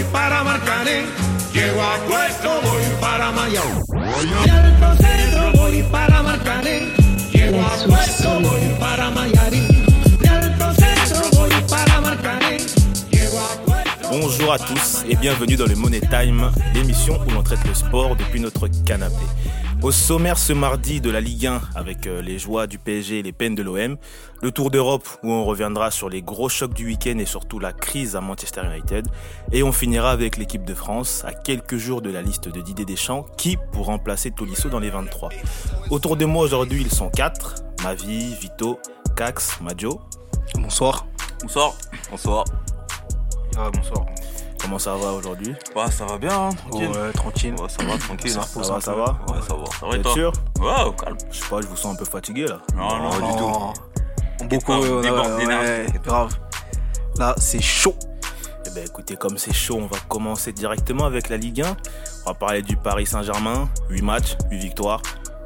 voy para Marcané. Llego a puesto, voy para Mayao. Y al centro voy para Marcané. Llego a puesto, Bonjour à tous et bienvenue dans le Money Time, l'émission où l'on traite le sport depuis notre canapé. Au sommaire ce mardi de la Ligue 1 avec euh, les joies du PSG et les peines de l'OM, le Tour d'Europe où on reviendra sur les gros chocs du week-end et surtout la crise à Manchester United, et on finira avec l'équipe de France à quelques jours de la liste de Didier Deschamps qui pour remplacer Tolisso dans les 23. Autour de moi aujourd'hui ils sont quatre, Mavi, Vito, Cax, Majo. Bonsoir. Bonsoir. Bonsoir. Ah, bonsoir. Comment ça va aujourd'hui? Ouais, ça va bien, hein, tranquille. Ouais, tranquille. Ouais, ça va, tranquille. hein. Ça va, ça va? Ouais, ça va. Ça va Vous et êtes toi? sûr? Ouais, calme. Je sais pas, je vous sens un peu fatigué là. Non, non, Oh. du tout. Beaucoup, pas, euh, déborde ouais, pas. grave. Là, c'est chaud. Eh ben écoutez, comme c'est chaud, on va commencer directement avec la Ligue 1. On va parler du Paris Saint-Germain, 8 matchs, 8 victoires.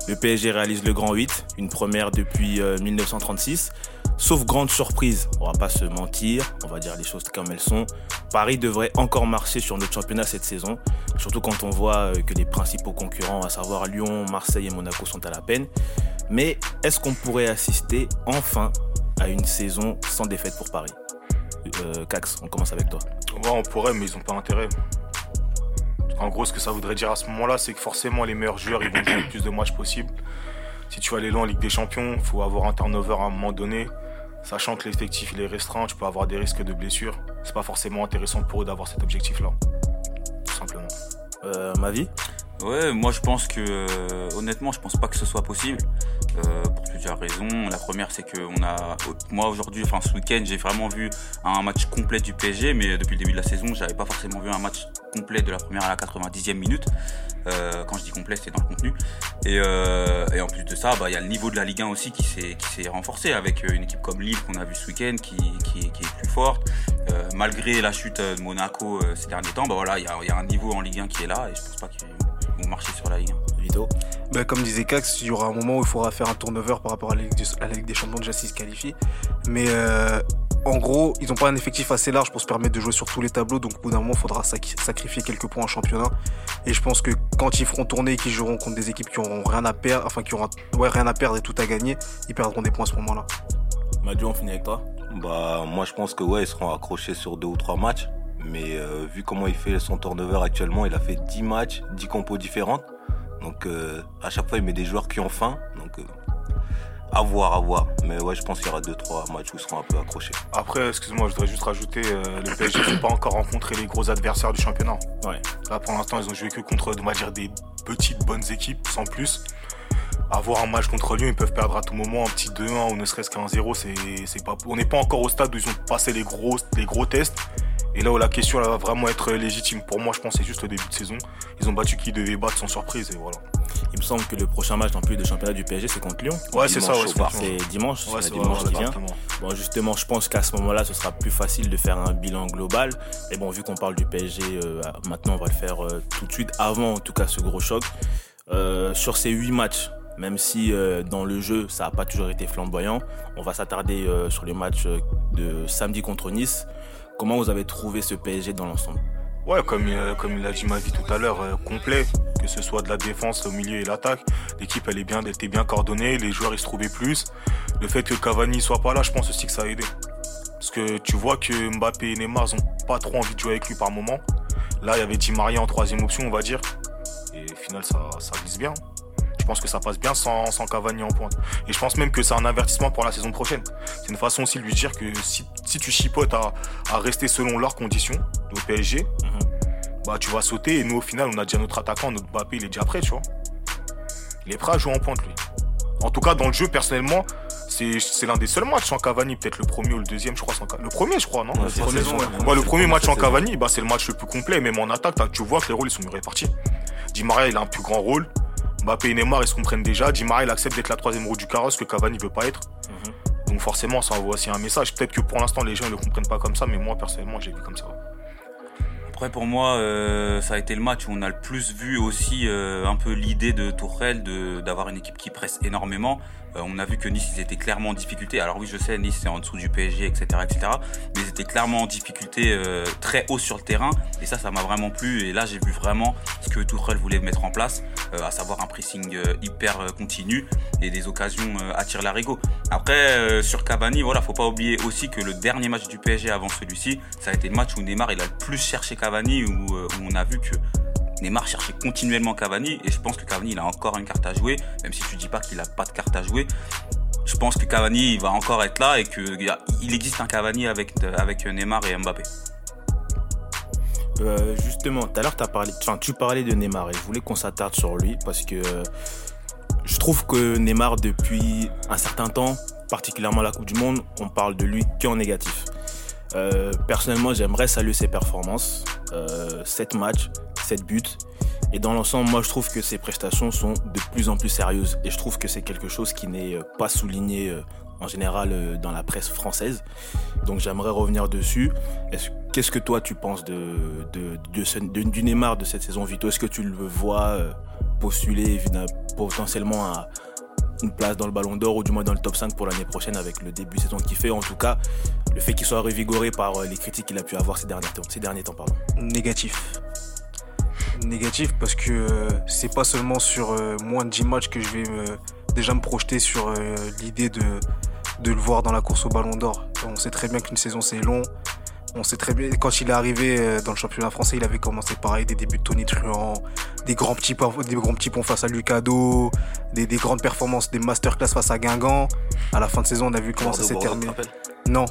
Le PSG réalise le grand 8, une première depuis euh, 1936. Sauf grande surprise, on va pas se mentir, on va dire les choses comme elles sont. Paris devrait encore marcher sur notre championnat cette saison, surtout quand on voit euh, que les principaux concurrents, à savoir Lyon, Marseille et Monaco, sont à la peine. Mais est-ce qu'on pourrait assister enfin à une saison sans défaite pour Paris? Euh, Cax, on commence avec toi. On pourrait, mais ils ont pas intérêt. En gros, ce que ça voudrait dire à ce moment-là, c'est que forcément, les meilleurs joueurs, ils vont jouer le plus de matchs possible. Si tu vas aller loin en Ligue des Champions, il faut avoir un turnover à un moment donné. Sachant que l'effectif il est restreint, tu peux avoir des risques de blessures. C'est pas forcément intéressant pour eux d'avoir cet objectif-là. Tout simplement. Euh, ma vie Ouais, moi je pense que, euh, honnêtement, je pense pas que ce soit possible. euh, pour plusieurs raisons. La première, c'est que on a, moi aujourd'hui, enfin ce week-end, j'ai vraiment vu un match complet du PSG, mais depuis le début de la saison, j'avais pas forcément vu un match complet de la première à la 90e minute. Quand je dis complet, c'est dans le contenu. Et, en plus de ça, bah, il y a le niveau de la Ligue 1 aussi qui s'est qui s'est renforcé avec une équipe comme Lille qu'on a vu ce week-end qui, qui est plus forte. Euh, malgré la chute de Monaco euh, ces derniers temps, bah voilà, il y a, il y a un niveau en Ligue 1 qui est là et je pense pas qu'ils vont marcher sur la Ligue 1. Vito Bah, comme disait Cax, il y aura un moment où il faudra faire un turnover par rapport à la Ligue, des- à la Ligue des Champions déjà s'ils se qualifient. Mais euh, en gros, ils n'ont pas un effectif assez large pour se permettre de jouer sur tous les tableaux. Donc au bout d'un moment, il faudra sac- sacrifier quelques points en championnat. Et je pense que quand ils feront tourner et qu'ils joueront contre des équipes qui auront rien à perdre, enfin qui auront ouais, rien à perdre et tout à gagner, ils perdront des points à ce moment-là. Madio, on finit avec toi Bah, moi, je pense que ouais, ils seront accrochés sur deux ou trois matchs. Mais euh, vu comment il fait son turnover actuellement, il a fait 10 matchs, 10 compos différentes. Donc, euh, à chaque fois, il met des joueurs qui ont faim. Donc, euh, à voir, à voir. Mais ouais, je pense qu'il y aura deux, trois matchs où ils seront un peu accrochés. Après, excuse-moi, je voudrais juste rajouter, euh, le PSG n'a pas encore rencontré les gros adversaires du championnat. Ouais. Là, pour l'instant, ils ont joué que contre, on va dire, des petites bonnes équipes, sans plus. Avoir un match contre Lyon, ils peuvent perdre à tout moment un petit 2-1 ou ne serait-ce qu'un 0. C'est, pas, on n'est pas encore au stade où ils ont passé les gros, les gros tests. Et là où la question elle va vraiment être légitime pour moi, je pense que c'est juste le début de saison. Ils ont battu qui devaient battre sans surprise et voilà. Il me semble que le prochain match en plus de championnat du PSG, c'est contre Lyon. Ouais, c'est ça, ouais. C'est dimanche, Ouais, c'est dimanche qui vient. Bon, justement, je pense qu'à ce moment-là, ce sera plus facile de faire un bilan global. Et bon, vu qu'on parle du PSG, euh, maintenant, on va le faire euh, tout de suite, avant en tout cas ce gros choc. Euh, sur ces huit matchs, même si euh, dans le jeu, ça n'a pas toujours été flamboyant, on va s'attarder euh, sur les matchs euh, de samedi contre Nice. Comment vous avez trouvé ce PSG dans l'ensemble? Ouais, comme, comme il a dit Mavi tout à l'heure, complet, que ce soit de la défense, au milieu et l'attaque. L'équipe, elle est bien, était bien coordonnée, les joueurs, ils se trouvaient plus. Le fait que Cavani soit pas là, je pense aussi que ça a aidé. Parce que tu vois que Mbappé et Neymar, ils ont pas trop envie de jouer avec lui par moment. Là, il y avait Di Maria en troisième option, on va dire. Et au final, ça, ça glisse bien. Je pense que ça passe bien sans, sans Cavani en pointe. Et je pense même que c'est un avertissement pour la saison prochaine. C'est une façon aussi de lui dire que si, si tu chipotes à, à rester selon leurs conditions au PSG, bah tu vas sauter et nous au final on a déjà notre attaquant, notre Mbappé il est déjà prêt tu vois. Il est prêt à jouer en pointe lui. En tout cas dans le jeu personnellement c'est l'un des seuls matchs sans Cavani, peut-être le premier ou le deuxième je crois sans Le premier je crois non? Ouais, Le premier, saison, ouais. ouais. Ouais, le C'est premier le match saison. Cavani bah, c'est le match le plus complet même en attaque tu vois que les rôles ils sont mieux répartis. Di Maria il a un plus grand rôle. Mbappé et Neymar ils se comprennent déjà. Di Maria il accepte d'être la troisième roue du carrosse que Cavani veut pas être. Donc forcément ça envoie aussi un message. Peut-être que pour l'instant les gens ne le comprennent pas comme ça mais moi personnellement j'ai vu comme ça. Après pour moi, euh, ça a été le match où on a le plus vu aussi euh, un peu l'idée de Tourelle de d'avoir une équipe qui presse énormément. Euh, on a vu que Nice ils étaient clairement en difficulté. Alors oui, je sais, Nice c'est en dessous du PSG, etc., etc. Mais ils étaient clairement en difficulté euh, très haut sur le terrain. Et ça, ça m'a vraiment plu. Et là, j'ai vu vraiment ce que Tuchel voulait mettre en place, euh, à savoir un pressing hyper continu et des occasions à tir larigot. Après, sur Cavani, voilà, faut pas oublier aussi que le dernier match du PSG avant celui-ci, ça a été le match où Neymar il a le plus cherché Cavani, où on a vu que Neymar cherchait continuellement Cavani et je pense que Cavani il a encore une carte à jouer, même si tu dis pas qu'il a pas de carte à jouer. Je pense que Cavani va encore être là et qu'il existe un Cavani avec, avec Neymar et Mbappé. Euh, justement, tout à l'heure, parlé, enfin, tu parlais de Neymar et je voulais qu'on s'attarde sur lui parce que euh, je trouve que Neymar, depuis un certain temps, particulièrement la Coupe du Monde, on parle de lui qu'en négatif. Euh, personnellement, j'aimerais saluer ses performances. Euh, 7 matchs, 7 buts. Et dans l'ensemble, moi, je trouve que ses prestations sont de plus en plus sérieuses. Et je trouve que c'est quelque chose qui n'est euh, pas souligné euh, en général euh, dans la presse française. Donc j'aimerais revenir dessus. Est-ce- Qu'est-ce que toi tu penses de, de, de de- du Neymar de cette saison Vito? Est-ce que tu le vois postuler potentiellement à une place dans le Ballon d'Or ou du moins dans le top 5 pour l'année prochaine avec le début de saison qu'il fait? En tout cas, le fait qu'il soit revigoré par les critiques qu'il a pu avoir ces derniers temps. Ces derniers temps pardon. Négatif. Négatif parce que euh, c'est pas seulement sur euh, moins de 10 matchs que je vais me- déjà me projeter sur euh, l'idée de, de le voir dans la course au ballon d'or. On sait très bien qu'une saison c'est long. On sait très bien, quand il est arrivé euh, dans le championnat français, il avait commencé pareil, des débuts de Tony Truant, des grands petits, des grands petits ponts face à Lucado, des, des grandes performances, des masterclass face à Guingamp. À la fin de saison, on a vu comment ça s'est terminé. Non,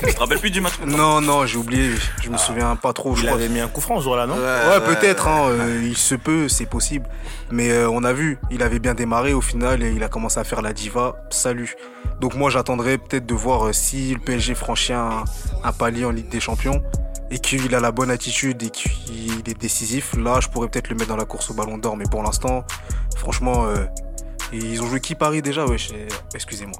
Tu te rappelles plus du match non, non, j'ai oublié, je me souviens pas trop. je Il crois. avait mis un coup franc ce jour-là, non Ouais, peut-être, hein, euh, il se peut, c'est possible. Mais euh, on a vu, il avait bien démarré au final et il a commencé à faire la diva. Salut. Donc moi j'attendrais peut-être de voir euh, si le PSG franchit un, un palier en Ligue des Champions et qu'il a la bonne attitude et qu'il est décisif. Là, je pourrais peut-être le mettre dans la course au Ballon d'Or. Mais pour l'instant, franchement, euh, ils ont joué qui Paris déjà? Ouais, excusez-moi.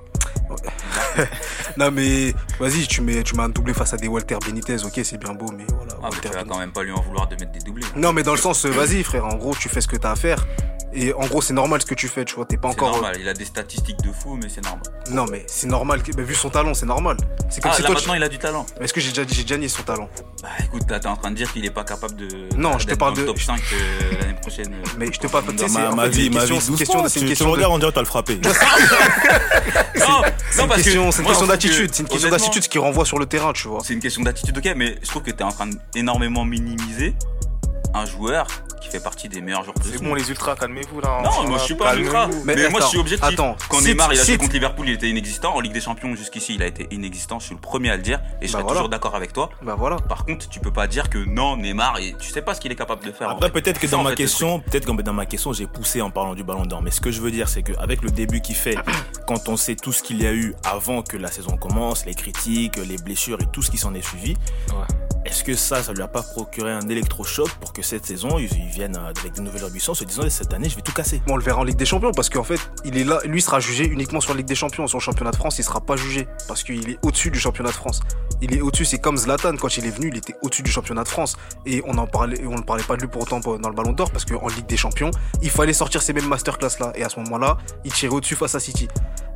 Ouais. non mais vas-y, tu mets, tu mets un doublé face à des Walter Benitez, ok, c'est bien beau, mais voilà. Ah, mais Walter tu vas quand même pas lui en vouloir de mettre des doublés. Non, mais dans le sens, euh, vas-y, frère, en gros, tu fais ce que t'as à faire. Et en gros, c'est normal ce que tu fais, tu vois, t'es pas encore. normal, il a des statistiques de fou, mais c'est normal. Non, mais c'est normal, bah, vu son talent, c'est normal. C'est comme Ah, si là toi. maintenant tu- il a du talent. Est-ce que j'ai déjà dit, j'ai déjà nié son talent? Bah écoute, là t'es en train de dire qu'il est pas capable de. Non, je te parle de- top 5 euh, l'année prochaine. euh, Mais je te parle de- ma, ma vie, une ma question- vie, c'est une question- c'est une tu- question tu me de- regardes, on dirait que t'as le frappé. Non, non, parce que C'est une question d'attitude, c'est une question d'attitude qui renvoie sur le terrain, tu vois. C'est une question d'attitude, ok, mais je trouve que t'es en train d'énormément minimiser un joueur qui fait partie des meilleurs joueurs de C'est ce bon, monde. les ultras, calmez-vous là. Non, moi je suis pas un ultra. Mais, Mais moi je suis objectif. attends, Quand cite- Neymar il a joué contre Liverpool, il était inexistant. En Ligue des Champions, jusqu'ici, il a été inexistant. Je suis le premier à le dire et je Bah serai voilà. toujours d'accord avec toi. Bah voilà. Par contre, tu peux pas dire que non, Neymar, et tu sais pas ce qu'il est capable de faire. en Après, peut-être que dans ma question, peut-être que dans ma question, j'ai poussé en parlant du Ballon d'Or. Mais ce que je veux dire, c'est qu'avec le début qu'il fait, quand on sait tout ce qu'il y a eu avant que la saison commence, les critiques, les blessures et tout ce qui s'en est suivi, est-ce que ça, ça lui a pas procuré un électrochoc pour que cette saison, ils, ils viennent euh, avec de nouvelles ambitions, se disant cette année, je vais tout casser? On le verra en Ligue des Champions parce qu'en fait, il est là, lui sera jugé uniquement sur la Ligue des Champions. Sur le championnat de France, il sera pas jugé parce qu'il est au-dessus du championnat de France. Il est au-dessus, c'est comme Zlatan quand il est venu, il était au-dessus du championnat de France et on en parlait, on ne parlait pas de lui pour autant dans le Ballon d'Or parce qu'en Ligue des Champions, il fallait sortir ces mêmes masterclass là et à ce moment-là, il tirait au-dessus face à City.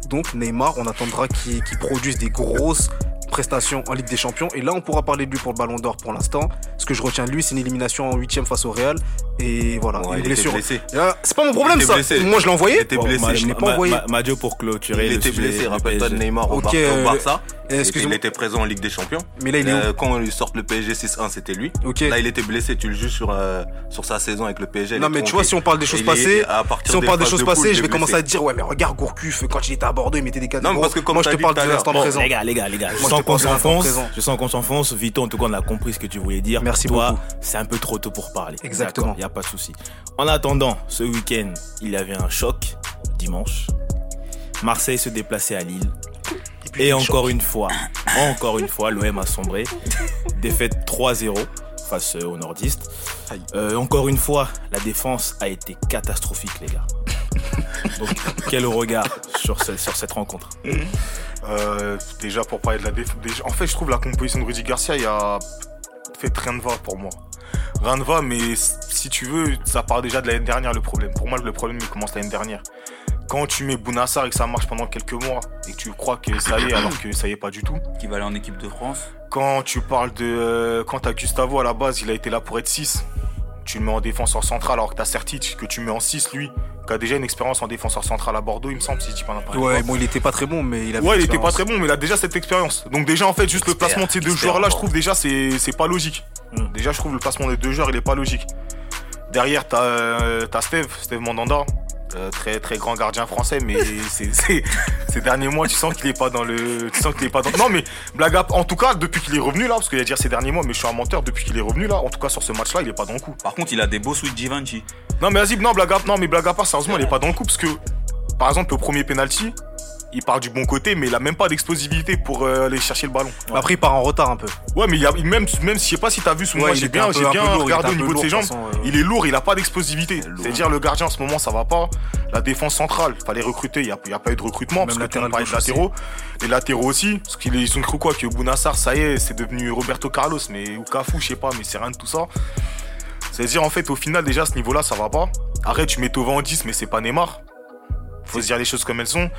Donc Neymar, on attendra qu'il produise des grosses prestations en Ligue des Champions et là on pourra parler de lui pour le Ballon d'Or pour l'instant. Ce que je retiens de lui, c'est une élimination en huitième face au Real et voilà, Ouais, une il était blessure. blessé. Ah, C'est pas mon problème ça. blessé. Moi je l'ai envoyé. Il était blessé, Ma- je l'ai pas envoyé. ma- Madio pour clôturer. Il était blessé, rappelle-toi de. Neymar au, euh, Barça. Il Excuse-moi. était présent en Ligue des Champions. Mais là il est Euh, quand ils sortent le PSG 6-1, c'était lui. où. Là, il était blessé, tu le juges sur, euh, sur sa saison avec le PSG. Non mais tu vois si on parle des choses passées, à partir si on parle des choses passées, je vais commencer à te dire ouais mais regarde Gourcuff quand il était à Bordeaux il mettait des cadres. Non, mais parce que comme moi je te parle de l'instant Bon, présent. les gars, les gars, gars, sens qu'on s'enfonce. Je sens qu'on s'enfonce. Vito, en tout cas, on a compris ce que tu voulais dire. Merci Toi, beaucoup. c'est un peu trop tôt pour parler. Exactement. Il n'y a pas de souci. En attendant, ce week-end, il y avait un choc dimanche. Marseille se déplaçait à Lille. Et encore une fois, encore une fois, l'OM a sombré. Défaite 3-0 face euh, aux nordistes. Euh, encore une fois, la défense a été catastrophique, les gars. Donc, quel regard sur, ce- sur cette rencontre? Euh, déjà pour parler de la défense. En fait, je trouve la composition de Rudy Garcia, il y a fait rien ne va pour moi. Rien ne va, mais si tu veux, ça part déjà de l'année dernière le problème. Pour moi, le problème il commence l'année dernière. quand tu mets Bounassar et que ça marche pendant quelques mois et que tu crois que ça y est alors que ça y est pas du tout. Qui va aller en équipe de France? Quand tu parles de. euh, quand t'as Gustavo à la base, il a été là pour être 6. Tu le mets en défenseur central alors que t'as Sertic que tu mets en 6 lui, qui a déjà une expérience en défenseur central à Bordeaux, il me semble, si je dis pas n'importe quoi. Ouais, bon, il était pas très bon, mais il avait. Ouais, il était pas très bon, mais il a déjà cette expérience. Donc déjà, en fait, juste le placement de ces deux expert, joueurs-là, je bon. trouve déjà c'est c'est pas logique. Mm. Déjà, je trouve le placement des deux joueurs, il est pas logique. Derrière, t'as euh, t'as Steve, Steve Mandanda, euh, très très grand gardien français, mais c'est c'est- ces derniers mois, tu sens qu'il est pas dans le, tu sens qu'il est pas dans. Non, mais blague à- en tout cas, depuis qu'il est revenu là, parce qu'il a dire ces derniers mois, mais je suis un menteur, depuis qu'il est revenu là, en tout cas sur ce match-là, il est pas dans le coup. Par contre, il a des beaux sweet Givenchy. Non mais vas-y, non blague à, non mais blague à part, sérieusement, il est pas dans le coup parce que, par exemple, le premier penalty, il part du bon côté, mais il a même pas d'explosivité pour euh, aller chercher le ballon. Après, il part en retard un peu. Ouais, mais il y a, même, même si je sais pas si t'as vu son Ouais, match, j'ai bien, peu- bien lourd, regardé au niveau de ses jambes. façon, euh. Il est lourd, il a pas d'explosivité. C'est-à-dire le gardien en ce moment ça va pas. La défense centrale, fallait recruter, il y a, pas eu de recrutement Même parce que latéral parlait de latéraux. Les latéraux aussi, parce qu'ils ils ont cru quoi que Bounassar, ça y est, c'est devenu Roberto Carlos, mais ou Cafu, je sais pas, mais c'est rien de tout ça. C'est-à-dire en fait au final déjà à ce niveau-là ça va pas. Arrête, tu mets Tova en 10 mais c'est pas Neymar. Faut se dire les choses comme elles sont.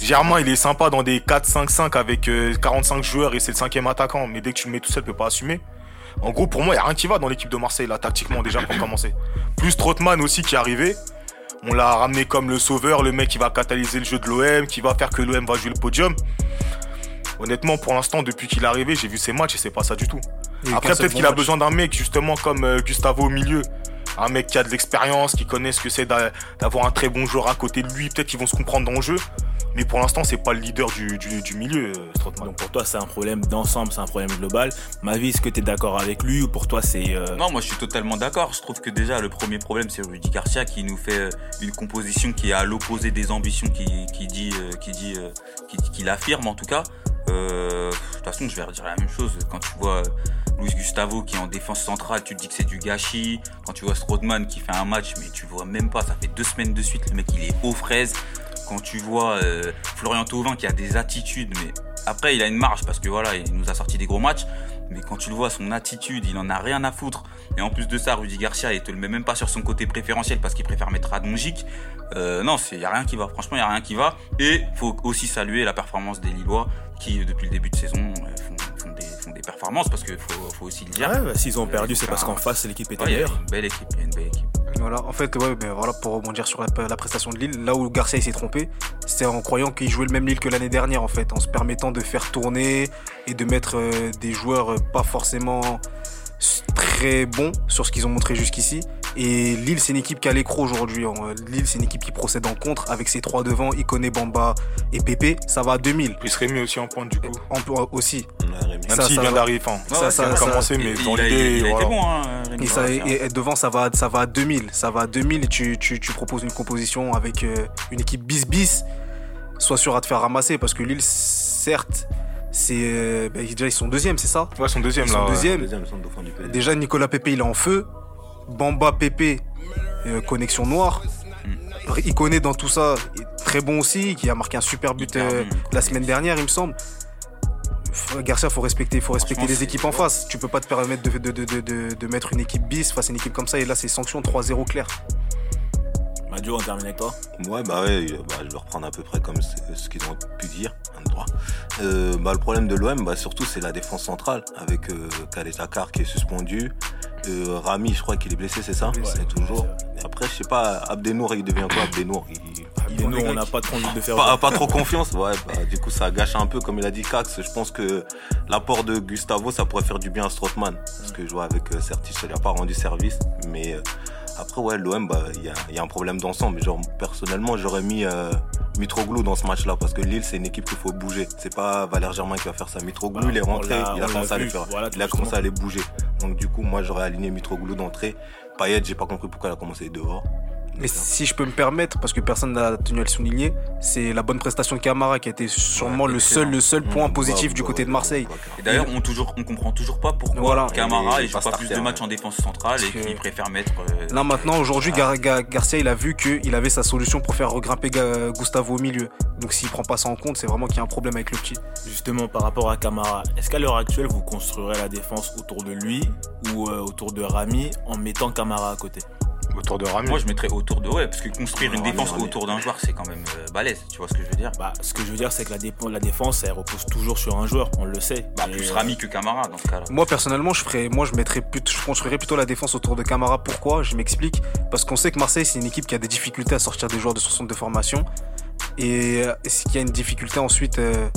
Germain, il est sympa dans des 4-5-5 avec euh, 45 joueurs et c'est le cinquième attaquant. Mais dès que tu le mets tout seul, il peut pas assumer. En gros, pour moi, il n'y a rien qui va dans l'équipe de Marseille, là, tactiquement, déjà, pour commencer. Plus Trotman aussi qui est arrivé. On l'a ramené comme le sauveur, le mec qui va catalyser le jeu de l'OM, qui va faire que l'OM va jouer le podium. Honnêtement, pour l'instant, depuis qu'il est arrivé, j'ai vu ses matchs et c'est pas ça du tout. Il Après, peut-être qu'il a match. besoin d'un mec, justement, comme euh, Gustavo au milieu. Un mec qui a de l'expérience, qui connaît ce que c'est d'a- d'avoir un très bon joueur à côté de lui. Peut-être qu'ils vont se comprendre dans le jeu. Mais pour l'instant, c'est pas le leader du, du, du milieu, euh, Strootman. Donc pour toi, c'est un problème d'ensemble, c'est un problème global. Ma vie, est-ce que tu es d'accord avec lui ou pour toi, c'est. euh, Non, moi je suis totalement d'accord. Je trouve que déjà le premier problème c'est Rudy Garcia qui nous fait euh, une composition qui est à l'opposé des ambitions qui, qui dit, qui dit, qui, qui l'affirme en tout cas. Euh, De toute façon, je vais redire la même chose. Quand tu vois Luis Gustavo qui est en défense centrale, tu te dis que c'est du gâchis. Quand tu vois Strootman qui fait un match, mais tu vois même pas, ça fait deux semaines de suite, le mec il est aux fraises. Quand tu vois euh, Florian Thauvin qui a des attitudes, mais après il a une marge parce que voilà, il nous a sorti des gros matchs. Mais quand tu le vois, son attitude, il en a rien à foutre. Et en plus de ça, Rudy Garcia, il te le met même pas sur son côté préférentiel parce qu'il préfère mettre Radonjic. Euh, non, il y a rien qui va. Franchement, il y a rien qui va. Et faut aussi saluer la performance des Lillois qui, depuis le début de saison, euh, font, font des, performances parce qu'il faut, faut aussi le dire. Ouais, bah, s'ils ont perdu, c'est parce qu'en face, l'équipe était Ouais, il y a meilleure. une belle équipe, il y a une belle équipe. Voilà, en fait, ouais, voilà, pour rebondir sur la, prestation de Lille, là où Garcia s'est trompé, c'était en croyant qu'il jouait le même Lille que l'année dernière, en fait, en se permettant de faire tourner et de mettre euh, des joueurs euh, pas forcément très bons sur ce qu'ils ont montré jusqu'ici. Et Lille, c'est une équipe qui a l'écro aujourd'hui. hein. Lille, c'est une équipe qui procède en contre avec ses trois devant, Ikoné, Bamba et Pépé. Ça va à 2000. Plus Rémi aussi en pointe, du coup. En, aussi. Ouais, Rémi. Même Ça, s'il vient d'arriver, enfin, Ça, ça, ça, ça a commencé, mais Il- dans il, a, l'idée, il bon, hein, Rémi Et, ça, Garcia. et- et devant, ça va, ça va à 2000. Ça va à 2000 et tu, tu, tu proposes une composition avec euh, une équipe bis-bis. Sois sûr à te faire ramasser parce que Lille, certes, c'est. euh, bah, déjà, ils sont deuxième, c'est ça? Ouais, son deuxième, Ils sont là. ouais. deuxième. Du PSG. Déjà, Nicolas Pépé, il est en feu. Bamba Pépé, euh, connexion noire. Il connaît dans tout ça, très bon aussi, qui a marqué un super but euh, la semaine dernière, il me semble. Garcia, faut respecter, faut respecter les équipes en face. Tu peux pas te permettre de, de, de, de, de- de mettre une équipe bis face à une équipe comme ça. Et là, c'est sanction 3-0 clair. Madio, on termine avec toi. Ouais, bah ouais, euh, bah, je vais reprendre à peu près comme ce, qu'ils ont pu dire, un droit. Euh, bah, le problème de l'OM, bah, surtout, c'est la défense centrale, avec euh, Khaled Akar qui est suspendu. Euh, Rami, je crois qu'il est blessé, c'est ça? C'est toujours. Et après, je sais pas, Abdenour, il devient quoi? Abdenour il... Nous, on n'a pas trop envie de faire. Pas, pas trop confiance, ouais. Bah, du coup, ça gâche un peu, comme il a dit Cax. Je pense que l'apport de Gustavo, ça pourrait faire du bien à Strootman. Parce que jouer avec euh, Certis, ça lui a pas rendu service. Mais après, ouais, l'OM, bah, il y a, y a un problème d'ensemble. Genre, personnellement, j'aurais mis euh, Mitroglou dans ce match-là. Parce que Lille, c'est une équipe qu'il faut bouger. C'est pas Valère Germain qui va faire ça. Mitroglou, Bah, il est rentré, il a on commencé l'a à les vu, faire. voilà, il a justement. commencé à les bouger. Donc, du coup, moi, j'aurais aligné Mitroglou d'entrée. Payet, j'ai pas compris pourquoi il a commencé dehors. Et si je peux me permettre, parce que personne n'a tenu à le souligner, c'est la bonne prestation de Camara qui a été sûrement Ouais, le seul, le seul point Mmh, positif bah, du bah, côté de ouais, Marseille. bah, Et d'ailleurs, on, toujours, on comprend toujours pas pourquoi Voilà. Camara Il joue pas pas plus de matchs en défense centrale et qu'il préfère mettre. euh, Là maintenant, aujourd'hui, Gar- Gar- Garcia, il a vu qu'il avait sa solution pour faire regrimper Ga- Gustavo au milieu. Donc s'il prend pas ça en compte, c'est vraiment qu'il y a un problème avec le petit. Justement, par rapport à Camara, est-ce qu'à l'heure actuelle, vous construirez la défense autour de lui ou euh, autour de Rami en mettant Camara à côté? Autour de Rami. Moi, je mettrais autour de ouais, parce que construire une Rami, défense autour d'un joueur, c'est quand même euh, balèze. Tu vois ce que je veux dire Bah, ce que je veux dire, c'est que la, dé- la défense, elle repose toujours sur un joueur, on le sait. Bah, Et, plus euh, Rami que Camara dans ce cas-là. Moi personnellement, je ferais, moi je mettrais plutôt, je construirais plutôt la défense autour de Camara. Pourquoi? Je m'explique. Parce qu'on sait que Marseille c'est une équipe qui a des difficultés à sortir des joueurs de son centre de formation et euh, ce qui a une difficulté ensuite euh,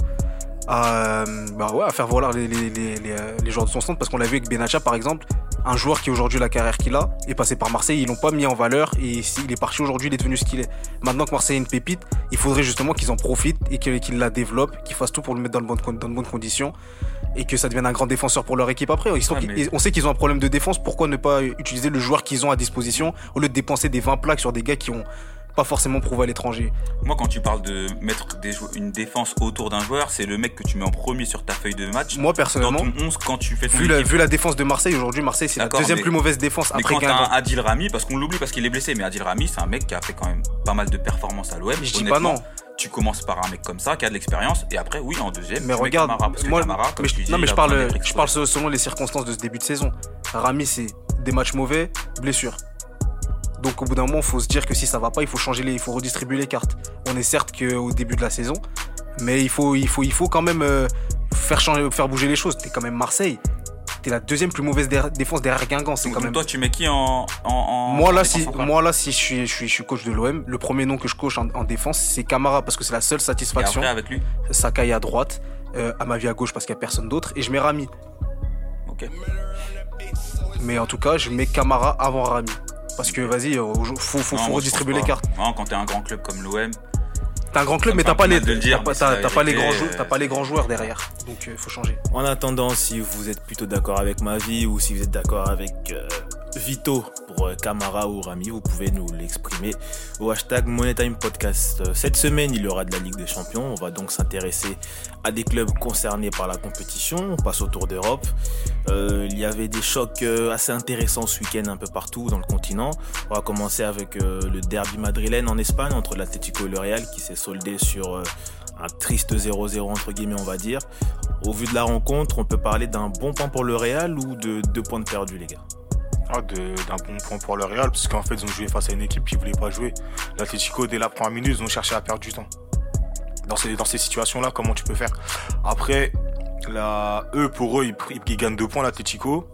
à, euh, bah ouais, à faire valoir les, les, les, les, euh, les joueurs de son centre. Parce qu'on l'a vu avec Benacha par exemple, un joueur qui aujourd'hui la carrière qu'il a est passé par Marseille, ils l'ont pas mis en valeur et s'il est parti aujourd'hui, il est devenu ce qu'il est. Maintenant que Marseille est une pépite, il faudrait justement qu'ils en profitent et qu'ils la développent, qu'ils fassent tout pour le mettre dans, le bon, dans de bonnes conditions et que ça devienne un grand défenseur pour leur équipe après. Ils sont- Ouais, mais- ils- on sait qu'ils ont un problème de défense, pourquoi ne pas utiliser le joueur qu'ils ont à disposition au lieu de dépenser des 20 plaques sur des gars qui ont pas forcément prouvé à l'étranger. Moi, quand tu parles de mettre des une défense autour d'un joueur, c'est le mec que tu mets en premier sur ta feuille de match. Moi dans personnellement, ton 11 quand tu fais ton vu la, vu la défense de Marseille aujourd'hui, Marseille c'est la deuxième mais- plus mauvaise défense Mais après quand t'as un. Adil Rami, parce qu'on l'oublie parce qu'il est blessé, mais Adil Rami, c'est un mec qui a fait quand même pas mal de performances à l'OM. Je dis pas non. Tu commences par un mec comme ça, qui a de l'expérience, et après, oui, en deuxième, Mais tu mets regarde, Camara, parce que moi, Camara, comme mais tu je- dis, non mais je parle, je parle se- selon les circonstances de ce début de saison. Rami c'est des matchs mauvais, blessure. Donc au bout d'un moment, il faut se dire que si ça va pas, il faut changer les, il faut redistribuer les cartes. On est certes qu'au début de la saison, mais il faut, il faut, il faut quand même euh, faire changer, faire bouger les choses. T'es quand même Marseille. T'es la deuxième plus mauvaise défense derrière Guingamp. C'est quand même. toi, tu mets qui en, en, en- Moi là, défense si, moi là, si je suis, je suis, je suis coach de l'OM, le premier nom que je coche en, en défense, c'est Camara parce que c'est la seule Et satisfaction. après, avec lui Sakai à droite, euh, Amavi à gauche parce qu'il y a personne d'autre, et je mets Rami. Ok. Mais en tout cas, je mets Camara avant Rami. Parce que vas-y, euh, faut, faut, Non, redistribuer les cartes. Non, quand t'es un grand club comme l'OM, T'as un grand club, mais t'as pas les, dire, t'as pas, la t'as pas les grands joueurs, euh, pas les grands joueurs derrière. Donc euh, faut changer. En attendant, si vous êtes plutôt d'accord avec ma vie ou si vous êtes d'accord avec euh, Vito pour euh, Camara ou Rami, vous pouvez nous l'exprimer au hashtag MoneyTime Podcast. Euh, Cette semaine, il y aura de la Ligue des Champions. On va donc s'intéresser à des clubs concernés par la compétition. On passe au Tour d'Europe. Euh, il y avait des chocs assez intéressants ce week-end un peu partout dans le continent. On va commencer avec le derby madrilène en Espagne entre l'Atlético et le Real qui s'est soldé sur un triste 0-0 entre guillemets on va dire. Au vu de la rencontre, on peut parler d'un bon point pour le Real ou de deux points de perdus les gars? Ah, d'un bon point pour le Real, parce qu'en fait, ils ont joué face à une équipe qui voulait pas jouer. L'Atletico, dès la première minute, ils ont cherché à perdre du temps. Dans ces, dans ces situations-là, comment tu peux faire? Après, eux, pour eux, ils gagnent deux points, l'Atletico.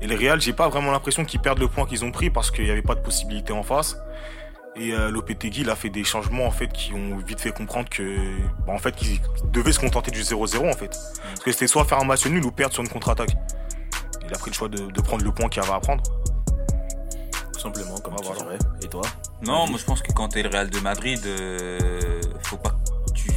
Et le Real, j'ai pas vraiment l'impression qu'ils perdent le point qu'ils ont pris parce qu'il n'y avait pas de possibilité en face. Et euh, Lopetegui, il a fait des changements en fait qui ont vite fait comprendre que, bah, en fait, qu'ils devaient se contenter du 0-0 en fait. Parce que c'était soit faire un match nul ou perdre sur une contre-attaque. Il a pris le choix de, de prendre le point qu'il y avait à prendre. Tout simplement, comme Ah, tu voilà. dirais. Et toi? Non, moi je pense que quand t'es le Real de Madrid, euh,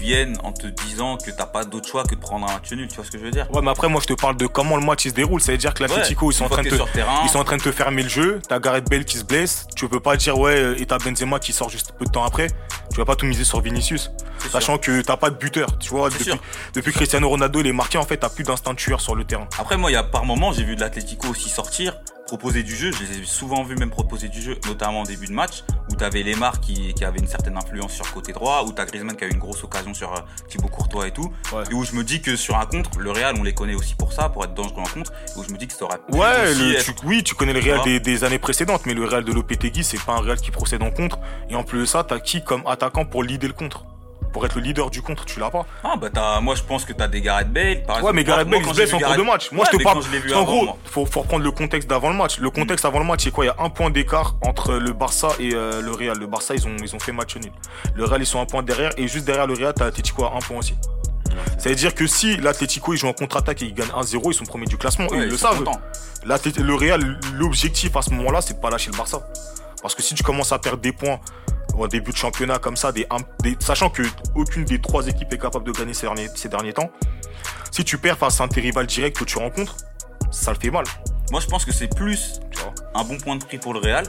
viennes en te disant que t'as pas d'autre choix que de prendre un match nul, tu vois ce que je veux dire? Ouais, mais après, moi, je te parle de comment le match il se déroule. Ça veut dire que l'Atletico, Ouais, ils sont en train de te, terrain, ils sont en train de te fermer le jeu. T'as Gareth Bale qui se blesse. Tu peux pas dire ouais, euh, et t'as Benzema qui sort juste peu de temps après. Tu vas pas tout miser sur Vinicius, sûr. sachant que t'as pas de buteur. Tu vois, depuis, depuis Cristiano Ronaldo, il est marqué. En fait, t'as plus d'instinct tueur sur le terrain. Après, moi, il y a par moments, j'ai vu de l'Atlético aussi sortir, proposer du jeu. Je les ai souvent vus même proposer du jeu, notamment en début de match, où t'avais Lemar qui, qui avait une certaine influence sur côté droit, où t'as Griezmann qui a eu une grosse occasion sur euh, Thibaut Courtois et tout. Ouais. Et où je me dis que sur un contre, le Real, on les connaît aussi pour ça, pour être dangereux en contre. Et où je me dis que ça aurait pu Ouais, le- être- tu, oui, tu connais le Real des, des années précédentes, mais le Real de Lopetegui, c'est pas un Real qui procède en contre. Et en plus de ça, t'as qui comme attaquant pour leader le contre? Pour être le leader du contre, tu l'as pas. Ah, bah, t'as, moi, je pense que t'as des Gareth Bale, par Ouais, exemple. mais Gareth Bale, il se blesse en cours de match. Moi, Ouais, je te parle. je En gros, moi. faut, faut reprendre le contexte d'avant le match. Le contexte avant le match, c'est quoi? Il y a un point d'écart entre le Barça et euh, le Real. Le Barça, ils ont, ils ont fait match nul. Le Real, ils sont un point derrière. Et juste derrière le Real, t'as l'Atletico à un point aussi. Ça veut dire que si l'Atletico, ils jouent en contre-attaque et ils gagnent 1-0, ils sont premiers du classement. Ouais, et ils ils le savent. Le Real, l'objectif à ce moment-là, c'est de pas lâcher le Barça. Parce que si tu commences à perdre des points au début de championnat comme ça, sachant que aucune des trois équipes est capable de gagner ces derniers, temps, si tu perds face à un tes rivales directs que tu rencontres, ça le fait mal. Moi, je pense que c'est plus un bon point de prix pour le Real.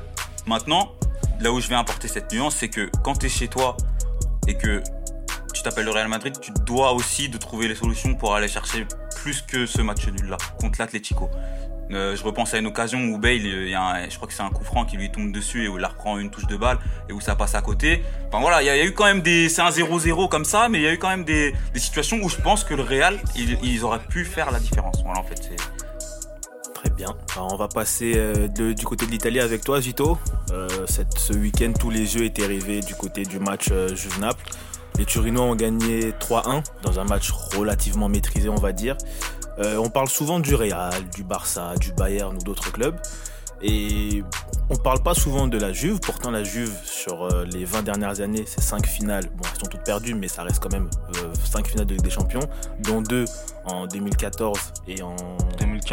Maintenant, là où je vais apporter cette nuance, c'est que quand tu es chez toi et que tu t'appelles le Real Madrid, tu dois aussi de trouver les solutions pour aller chercher plus que ce match nul-là contre l'Atlético. Euh, je repense à une occasion où Bale, je crois que c'est un coup franc qui lui tombe dessus et où il reprend une touche de balle et où ça passe à côté. Enfin voilà, il y, a eu quand même des, c'est un 0-0 comme ça, mais il y a eu quand même des, situations où je pense que le Real, ils, auraient pu faire la différence. Voilà en fait, c'est Très Bien, on va passer euh, du côté de l'Italie avec toi, Zito. Euh, ce week-end, tous les yeux étaient rivés du côté du match Juve-Naples. Les Turinois ont gagné 3-1 dans un match relativement maîtrisé, on va dire. Euh, on parle souvent du Real, du Barça, du Bayern ou d'autres clubs. Et on parle pas souvent de la Juve. Pourtant, la Juve, sur euh, les 20 dernières années, c'est 5 finales. Bon, elles sont toutes perdues, mais ça reste quand même 5 finales de Ligue des Champions, dont 2 en 2014 et en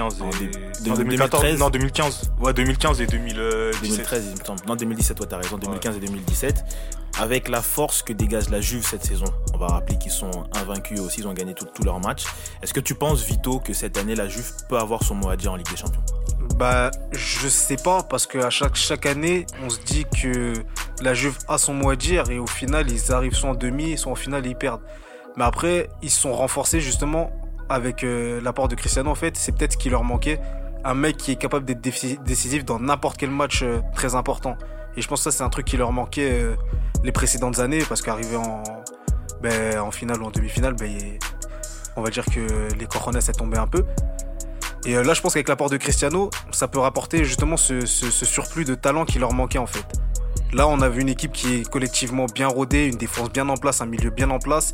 2015 En et. dé- non, 2013. 2014. Non, 2015. Ouais, 2015 et 2017. 2013, il me semble. Non, 2017, toi, t'as raison. 2015 et 2017. Avec la force que dégage la Juve cette saison, on va rappeler qu'ils sont invaincus aussi, ils ont gagné tous leurs matchs. Est-ce que tu penses, Vito, que cette année, la Juve peut avoir son mot à dire en Ligue des Champions? Bah, je sais pas, parce qu'à chaque, chaque année, on se dit que la Juve a son mot à dire, et au final, ils arrivent soit en demi, soit en finale, et ils perdent. Mais après, ils se sont renforcés justement avec euh, l'apport de Cristiano, en fait, c'est peut-être ce qui leur manquait. Un mec qui est capable d'être décisif dans n'importe quel match euh, très important. Et je pense que ça, c'est un truc qui leur manquait euh, les précédentes années, parce qu'arriver en, ben, en finale ou en demi-finale, ben, on va dire que les cojones, elles tombaient un peu. Et là, je pense qu'avec l'apport de Cristiano, ça peut rapporter justement ce, ce- ce surplus de talent qui leur manquait en fait. Là, on a vu une équipe qui est collectivement bien rodée, une défense bien en place, un milieu bien en place.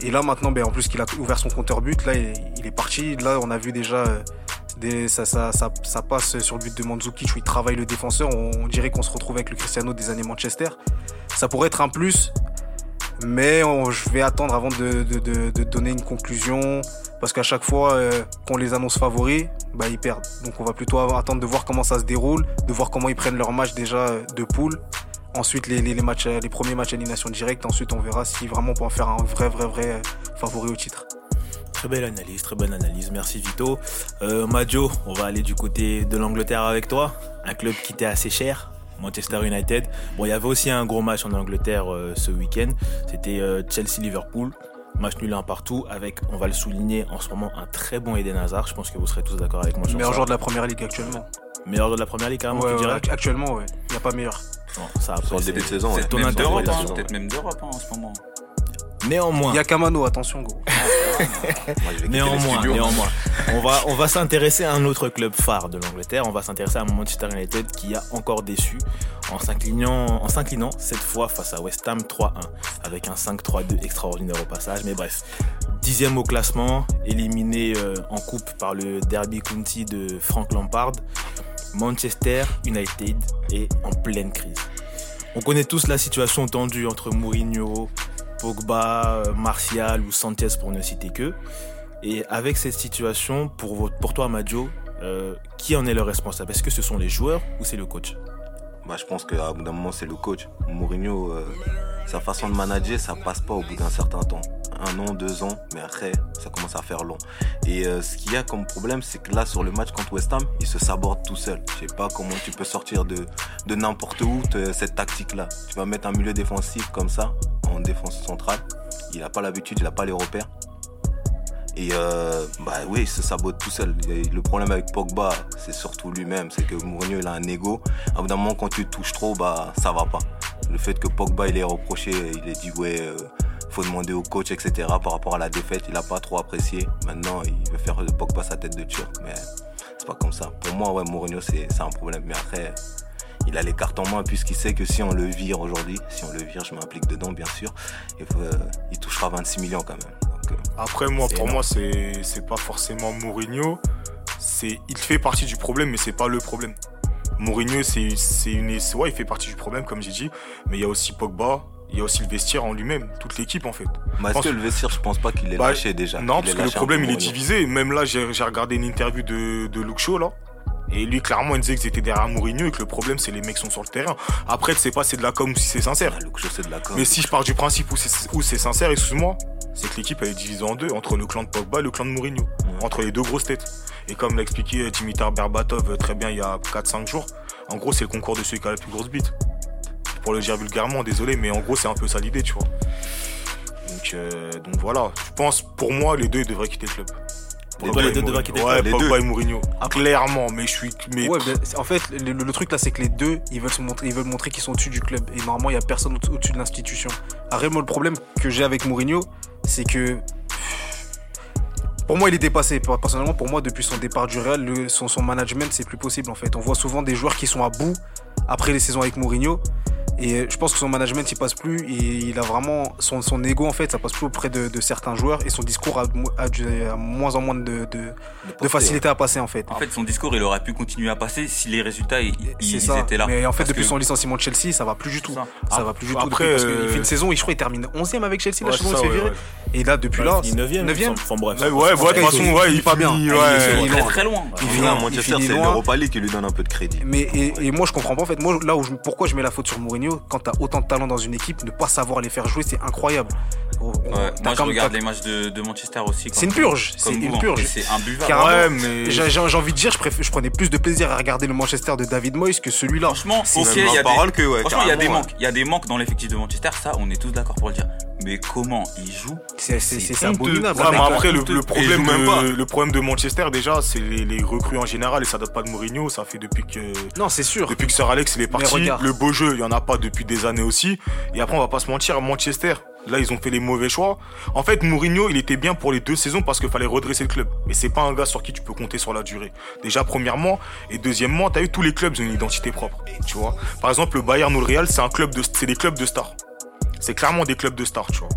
Et là, maintenant, ben, en plus qu'il a ouvert son compteur but, là, il, est parti. Là, on a vu déjà euh, ça, passe sur le but de Mandzukic où il travaille le défenseur. On, dirait qu'on se retrouve avec le Cristiano des années Manchester. Ça pourrait être un plus, mais je vais attendre avant de, donner une conclusion. Parce qu'à chaque fois euh, qu'on les annonce favoris, bah, ils perdent. Donc on va plutôt attendre de voir comment ça se déroule, de voir comment ils prennent leur match déjà euh, de poule. Ensuite les, les, matchs, euh, les premiers matchs élimination directe. Ensuite on verra si vraiment on peut en faire un vrai, vrai, vrai euh, favori au titre. Très belle analyse, très bonne analyse. Merci Vito. Euh, on va aller du côté de l'Angleterre avec toi. Un club qui t'est assez cher, Manchester United. Bon, il y avait aussi un gros match en Angleterre euh, ce week-end. C'était Chelsea-Liverpool. Match nul un partout avec, on va le souligner, en ce moment un très bon Eden Hazard. Je pense que vous serez tous d'accord avec moi sur Meilleur ça. joueur de la première ligue actuellement. Meilleur joueur de la première ligue, carrément, Ouais, tu dirais act- actuellement, ouais. Il n'y a pas meilleur. Non, ça, après, Sur le c'est- début de saison, c'est ouais. ton Même d'Europe, hein, peut-être même d'Europe hein, en ce moment. Néanmoins, Il y a Kamano, attention, gros. Moi, je vais quitter les Néanmoins, studios. néanmoins, on va, on va s'intéresser à un autre club phare de l'Angleterre. On va s'intéresser à Manchester United qui a encore déçu en s'inclinant, en s'inclinant cette fois face à West Ham 3-1 avec un 5-3-2 extraordinaire au passage. Mais bref, dixième au classement, éliminé euh, en coupe par le Derby County de Frank Lampard. Manchester United est en pleine crise. On connaît tous la situation tendue entre Mourinho, Pogba, euh, Martial ou Sanchez pour ne citer que. Et avec cette situation, pour, toi, Majo, euh, qui en est le responsable? Est-ce que ce sont les joueurs ou c'est le coach? Bah, je pense qu'à bout d'un moment, c'est le coach. Mourinho, euh, sa façon de manager, ça passe pas au bout d'un certain temps. Un an, deux ans, mais après, ça commence à faire long. Et euh, ce qu'il y a comme problème, c'est que là, sur le match contre West Ham, il se saborde tout seul. Je sais pas comment tu peux sortir de, n'importe où te- cette tactique-là. Tu vas mettre un milieu défensif comme ça, en défense centrale. Il n'a pas l'habitude, il n'a pas les repères. Et euh, bah oui, il se sabote tout seul. Le problème avec Pogba, c'est surtout lui-même. C'est que Mourinho, il a un ego. À bout moment, quand tu touches trop, bah ça va pas. Le fait que Pogba, il est reproché, il est dit ouais, euh, faut demander au coach, etc. Par rapport à la défaite, il a pas trop apprécié. Maintenant, il veut faire de Pogba sa tête de turc, mais c'est pas comme ça. Pour moi, ouais, Mourinho, c'est un problème. Mais après, il a les cartes en main puisqu'il sait que si on le vire aujourd'hui, si on le vire, je m'implique dedans, bien sûr, et, euh, il touchera 26 millions quand même. Donc, euh, Après, moi, pour énorme. moi, c'est pas forcément Mourinho. C'est il fait partie du problème, mais c'est pas le problème. Mourinho, c'est une, c'est- ouais, il fait partie du problème, comme j'ai dit. Mais il y a aussi Pogba, il y a aussi le vestiaire en lui-même, toute l'équipe en fait. Bah, est-ce pense- que le vestiaire, je pense pas qu'il est Bah, lâché déjà. non, parce que le problème, il est divisé. Même là, j'ai regardé une interview de, de Luke Shaw, là. Et lui, clairement, il disait qu'ils étaient derrière Mourinho et que le problème, c'est les mecs sont sur le terrain. Après, tu sais pas si c'est de la com ou si c'est sincère. Ah, coup, c'est de la com. Mais si je pars du principe où c'est où c'est sincère, excuse-moi, c'est que l'équipe elle est divisée en deux, entre le clan de Pogba et le clan de Mourinho. Entre les deux grosses têtes. Et comme l'a expliqué Dimitar Berbatov euh, très bien il y a 4-5 jours, en gros c'est le concours de celui qui a la plus grosse bite. Pour le dire vulgairement, désolé, mais en gros c'est un peu ça l'idée, tu vois. Donc, euh, donc voilà, je pense pour moi les deux ils devraient quitter le club. Pogba les et deux devraient quitter le Ouais, club. Les Pogba deux. et Mourinho. Clairement, mais je suis. Mais Ouais, c'est- en fait, le, le- le truc là, c'est que les deux, ils veulent se montrer, ils veulent montrer qu'ils sont au-dessus du club. Et normalement, il y a personne au- au-dessus de l'institution. Après, moi, le problème que j'ai avec Mourinho, c'est que Pour moi, il est dépassé. Personnellement, pour moi, depuis son départ du Real, le- son, son management, c'est plus possible en fait. On voit souvent des joueurs qui sont à bout après les saisons avec Mourinho. Et euh, je pense que son management, il passe plus. Et il a vraiment. Son, son ego, en fait, ça passe plus auprès de, de certains joueurs. Et son discours a, a a moins en moins de, de, de facilité à passer, en fait. En fait, son discours, il aurait pu continuer à passer si les résultats ils, C'est ils ça. étaient là. Mais en fait, Parce depuis que- son licenciement de Chelsea, ça va plus du tout. Ça. Ça va plus du tout. Après, depuis- parce euh, qu'il fait une saison, il, je crois, il termine 11ème avec Chelsea. Là, Ouais, je sais pas où c'est il se fait ouais, virer. Et là, depuis Ouais, là, il finit 9ème. 9ème. Enfin bref. Ouais, ouais, ouais, de toute façon, ouais, il il pas bien. Il finit très loin. très loin. Il Il finit- à il Manchester, c'est l'Europa League qui lui donne un peu de crédit. Mais et, et moi je comprends pas en fait. Moi là où je, pourquoi je mets la faute sur Mourinho quand t'as autant de talent dans une équipe, ne pas savoir les faire jouer, c'est incroyable. On- on- Ouais, moi, je regarde les matchs de, de Manchester aussi. C'est une purge, c'est une purge. C'est. Ouais, mais. J'ai envie de dire, je, préfère- je prenais plus de plaisir à regarder le Manchester de David Moyes que celui-là. Franchement, C'est ok, il y a des, parole que, ouais, franchement, il y a des carrément, manques. Il y a des manques dans l'effectif de Manchester, ça, on est tous d'accord pour le dire. Mais comment il joue C'est abominable. Ouais, mais après, le, problème même de, pas. le problème de Manchester, déjà, c'est les, les recrues en général, et ça date pas de Mourinho, ça fait depuis que, Non, c'est sûr. depuis que Sir Alex il est parti. Le beau jeu, il y en a pas depuis des années aussi. Et après, on va pas se mentir, Manchester, là, ils ont fait les mauvais choix. En fait, Mourinho, il était bien pour les deux saisons parce qu'il fallait redresser le club. Mais c'est pas un gars sur qui tu peux compter sur la durée. Déjà, premièrement, et deuxièmement, t'as vu, tous les clubs ils ont une identité propre. Tu vois. Par exemple, le Bayern ou le Real, c'est un club de, c'est des clubs de stars. C'est clairement des clubs de stars, tu vois.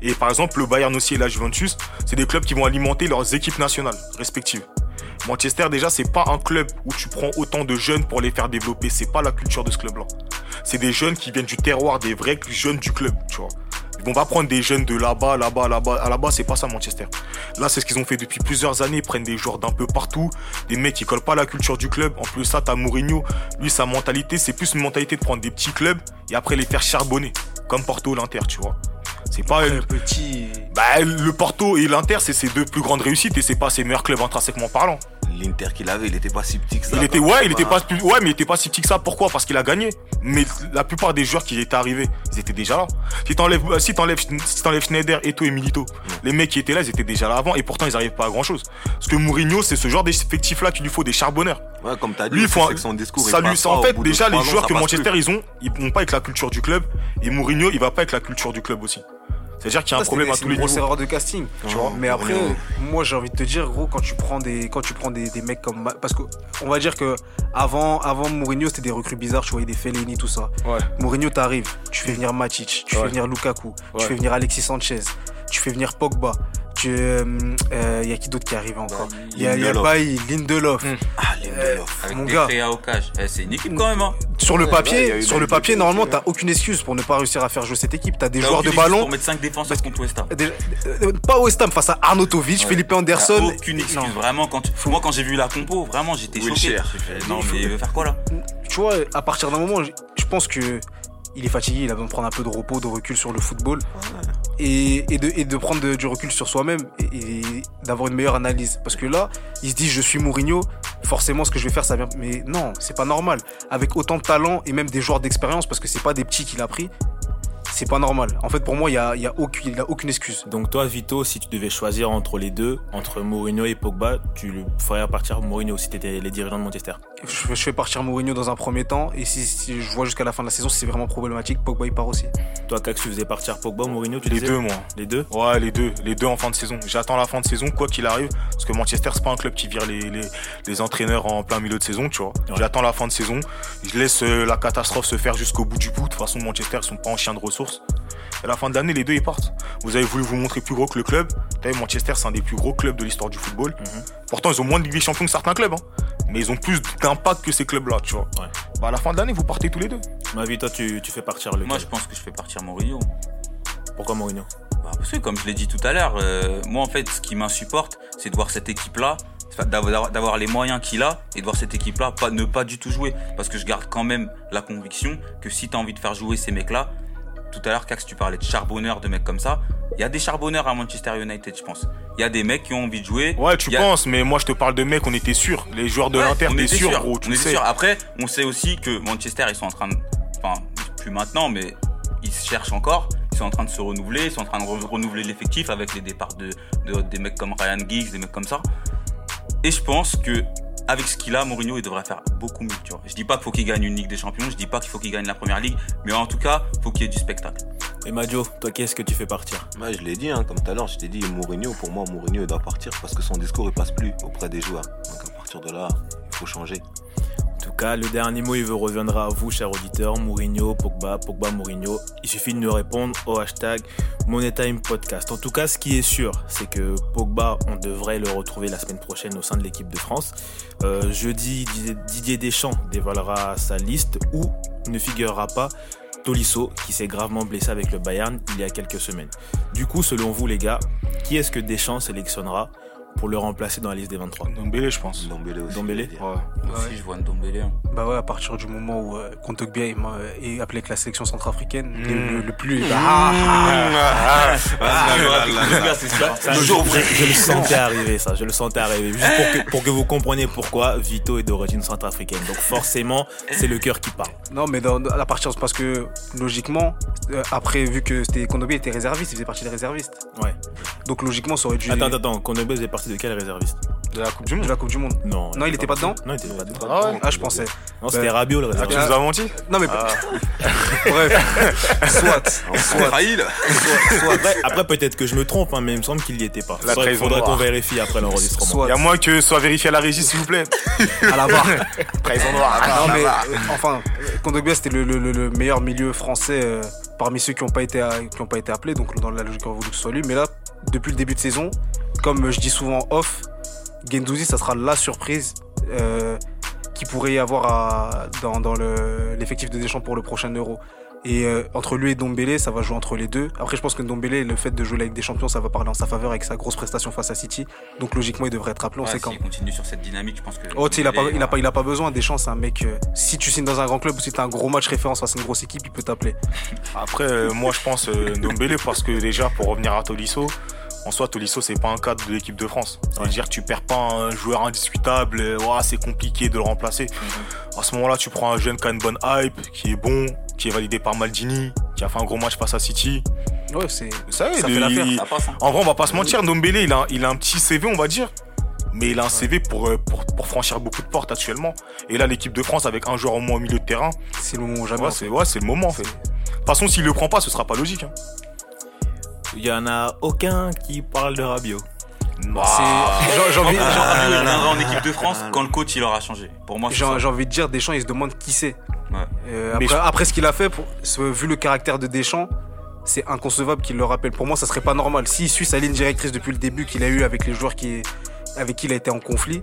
Et par exemple, le Bayern aussi et la Juventus, c'est des clubs qui vont alimenter leurs équipes nationales respectives. Manchester, déjà, c'est pas un club où tu prends autant de jeunes pour les faire développer. C'est pas la culture de ce club-là. C'est des jeunes qui viennent du terroir, des vrais jeunes du club, tu vois. Ils vont pas prendre des jeunes de là-bas, là-bas, là-bas. À là-bas, c'est pas ça Manchester. Là, c'est ce qu'ils ont fait depuis plusieurs années. Ils prennent des joueurs d'un peu partout, des mecs qui collent pas à la culture du club. En plus, ça, t'as Mourinho. Lui, sa mentalité, c'est plus une mentalité de prendre des petits clubs et après les faire charbonner, comme Porto, l'Inter, tu vois. C'est pas Un petit. bah, le Porto et l'Inter, c'est ses deux plus grandes réussites et c'est pas ses meilleurs clubs intrinsèquement parlant. L'Inter qu'il avait, il était pas si petit que ça. Il était, ouais, il était pas, plus- ouais, mais il était pas si petit que ça. Pourquoi? Parce qu'il a gagné. Mais la plupart des joueurs qui étaient arrivés, ils étaient déjà là. Si t'enlèves, euh, si t'enlèves, si t'enlèves Schneider, Eto et Milito, les mecs qui étaient là, ils étaient déjà là avant et pourtant ils arrivent pas à grand chose. Parce que Mourinho, c'est ce genre d'effectif là qu'il lui faut des charbonneurs. Ouais, comme t'as dit, Lui, il faut un- que son discours. Ça lui, en pas, fait, déjà, les ans, joueurs que Manchester, plus. ils ont, ils vont pas avec la culture du club. Et Mourinho, il va pas avec la culture du club aussi. C'est-à-dire qu'il y a un Ça, problème c'est- à c'est tous une les grosse niveaux. erreur de casting. Tu vois. vois, Mais après, moi j'ai envie de te dire, gros, quand tu prends des, quand tu prends des, des mecs comme. Parce que on va dire que avant, avant Mourinho, c'était des recrues bizarres, tu voyais des Fellaini, tout ça. Ouais. Mourinho t'arrive, tu fais venir Matic, tu Ouais. fais venir Lukaku, tu fais venir Alexis Sanchez, tu fais venir Pogba. Tu, euh, euh, y a qui d'autre qui arrive encore? Il y a, y a Lindelof. Bailly, Lindelof. Mm. Ah, Lindelof. Avec Mon des gars. Eh, c'est une équipe quand même, hein. Sur le Ouais, ouais, papier, eu sur le papier, des- normalement, t'as aucune excuse pour ne pas réussir à faire jouer cette équipe. T'as des T'as joueurs de ballon. Pour mettre 5 défenseurs contre West Ham. Déjà, euh, pas West Ham face à Arnautovic, Ouais. Philippe T'as Anderson. Aucune excuse, Non. vraiment. Quand tu- Moi, quand j'ai vu la compo, vraiment, j'étais choqué. Fait, Non, mais il veut faire quoi là? Tu vois, à partir d'un moment, je pense que il est fatigué, il a besoin de prendre un peu de repos, de recul sur le football et, et de, et de prendre de- du recul sur soi-même et, et d'avoir une meilleure analyse. Parce que là, il se dit je suis Mourinho, forcément ce que je vais faire ça vient. Mais non, c'est pas normal. Avec autant de talent et même des joueurs d'expérience, parce que c'est pas des petits qu'il a pris, c'est pas normal. En fait, pour moi, il y a, a aucune, a aucune excuse. Donc toi, Vito, si tu devais choisir entre les deux, entre Mourinho et Pogba, tu ferais partir Mourinho si t'étais les dirigeants de Manchester? Je, je fais partir Mourinho dans un premier temps et si, si je vois jusqu'à la fin de la saison, si c'est vraiment problématique, Pogba il part aussi. Toi, Cax, tu faisais partir Pogba ou Mourinho tu Les disais deux, moi. Les deux Ouais, les deux, les deux en fin de saison. J'attends la fin de saison, quoi qu'il arrive, parce que Manchester, c'est pas un club qui vire les, les, les entraîneurs en plein milieu de saison, tu vois. Ouais. J'attends la fin de saison, je laisse euh, la catastrophe se faire jusqu'au bout du bout. De toute façon, Manchester, ils sont pas en chien de ressources. Et à la fin de l'année, les deux, ils partent. Vous avez voulu vous montrer plus gros que le club. Manchester, c'est un des plus gros clubs de l'histoire du football. Mhm. Pourtant, ils ont moins de Ligue des Champions que certains clubs, hein. Mais ils ont plus d'impact que ces clubs-là, tu vois. Ouais. Bah, à la fin de l'année, vous partez tous les deux. Ma vie, toi, tu, tu fais partir le Moi, je pense que je fais partir Mourinho. Pourquoi Mourinho Bah, parce que comme je l'ai dit tout à l'heure, euh, moi en fait ce qui m'insupporte, c'est de voir cette équipe-là, d'avoir d'avoir les moyens qu'il a et de voir cette équipe-là pas, ne pas du tout jouer. Parce que je garde quand même la conviction que si tu as envie de faire jouer ces mecs-là, tout à l'heure Cax tu parlais de charbonneurs, de mecs comme ça, il y a des charbonneurs à Manchester United je pense. Il y a des mecs qui ont envie de jouer. Ouais, tu a- penses, mais moi, je te parle de mecs, on était sûr. Les joueurs de Ouais, l'Inter, on t'es était sûr, sûr, gros, tu on le sais. sûr. Après, on sait aussi que Manchester, ils sont en train de. Enfin, plus maintenant, mais ils se cherchent encore. Ils sont en train de se renouveler, ils sont en train de re- renouveler l'effectif avec les départs de, de- des mecs comme Ryan Giggs, des mecs comme ça. Et je pense que avec ce qu'il a, Mourinho, il devrait faire beaucoup mieux. Tu vois. Je dis pas qu'il faut qu'il gagne une Ligue des Champions, je dis pas qu'il faut qu'il gagne la Première Ligue, mais en tout cas, faut qu'il y ait du spectacle. Et Majo, toi, qu'est-ce que tu fais partir? Moi, je l'ai dit, hein, comme tout à l'heure, je t'ai dit Mourinho, pour moi, Mourinho il doit partir parce que son discours il passe plus auprès des joueurs. Donc à partir de là, il faut changer. Tout cas, le dernier mot, il vous reviendra à vous, chers auditeurs. Mourinho, Pogba, Pogba, Mourinho. Il suffit de nous répondre au hashtag MoneyTime Podcast. En tout cas, ce qui est sûr, c'est que Pogba, on devrait le retrouver la semaine prochaine au sein de l'équipe de France. Euh, jeudi, Didier- Didier Deschamps dévoilera sa liste où ne figurera pas Tolisso, qui s'est gravement blessé avec le Bayern il y a quelques semaines. Du coup, selon vous, les gars, qui est-ce que Deschamps sélectionnera pour le remplacer dans la liste des 23 Ndombele, je pense. Ndombele aussi. Ouais. Moi aussi, je vois Ndombele. hein. Bah ouais, à partir du moment où euh, Kondogbia est, appelé avec la sélection centrafricaine, Mm. le, le- le plus. Mmh. Ah, Ah, Ah, le ça. Ça, je, je- le sentais arriver, ça. Je le sentais arriver. Juste pour que, pour que vous compreniez pourquoi Vito est d'origine centrafricaine. Donc forcément, c'est le cœur qui parle. Non, mais dans, à partir parce que logiquement, euh, après vu que c'était Kondogbia était réserviste, il faisait partie des réservistes. Ouais. Donc logiquement, ça aurait dû Attends, attends, attends. Kondogbia faisait partie de quel réserviste De la Coupe du de Monde. la Coupe du Monde. Non. Non, il était pas dedans Non, il était pas dedans. Ah ouais Ah, je pensais. Non, c'était Ben, Rabiot le Ah, tu réserviste. nous as menti Non, mais Ah. bref. soit, soit, trahi là. soit, soit, Après, après, peut-être que je me trompe, hein, mais il me semble qu'il n'y était pas. La Faudrait, qu'on vérifie après l'enregistrement. soit Il y a moins que ce soit vérifié à la régie, s'il vous plaît. à la barre. Trahison noire. Non mais euh, enfin, euh, Kondogbia c'était le, le- le- le meilleur milieu français euh, parmi ceux qui n'ont pas été à- qui ont pas été appelés, donc dans la logique on voulu que ce soit lui. Mais là, depuis le début de saison, comme je dis souvent off, Gendouzi ça sera la surprise euh, qui pourrait y avoir à- dans, dans le- l'effectif de Deschamps pour le prochain Euro. Et euh, entre lui et Dombele, ça va jouer entre les deux. Après, je pense que Dombele, le fait de jouer avec des champions, ça va parler en sa faveur avec sa grosse prestation face à City. Donc logiquement, il devrait être appelé. On Ouais, sait quand. S'il continue sur cette dynamique, je pense que. Oh, tu sais, il a pas, il a pas, il a pas besoin. Deschamps, c'est un mec. euh, si tu signes dans un grand club ou si t'as un gros match référence face à une grosse équipe, il peut t'appeler. Après, euh, moi, je pense euh, Ndombele parce que déjà, pour revenir à Tolisso, en soi, Tolisso, c'est pas un cadre de l'équipe de France. C'est-à-dire, tu perds pas un joueur indiscutable. c'est compliqué de le remplacer. À ce moment-là, tu prends un jeune qui a une bonne hype, qui est bon, qui est validé par Maldini, qui a fait un gros match face à City. Ouais, c'est. Ça, Ça il- fait l'affaire. il- passe, hein. En vrai, on va pas se mentir, Ndombele, il a, il a un petit CV, on va dire. Mais il a un CV pour, euh, pour, pour franchir beaucoup de portes actuellement. Et là, l'équipe de France, avec un joueur au moins au milieu de terrain, C'est le moment jamais. ouais, en c'est fait. ouais, c'est le moment en fait. De toute façon, s'il le prend pas, ce sera pas logique. hein. Il y en a aucun qui parle de Rabiot. C'est- J'ai j'ai envie, Ah, en équipe de France Ah, quand le coach il aura changé. Pour moi, c'est j'ai- envie de dire, Deschamps, il se demande qui c'est. Ouais. Euh, Mais après, je- après ce qu'il a fait, pour, vu le caractère de Deschamps, c'est inconcevable qu'il le rappelle. Pour moi, ça serait pas normal. S'il suit sa ligne directrice depuis le début qu'il a eu avec les joueurs qui, avec qui il a été en conflit,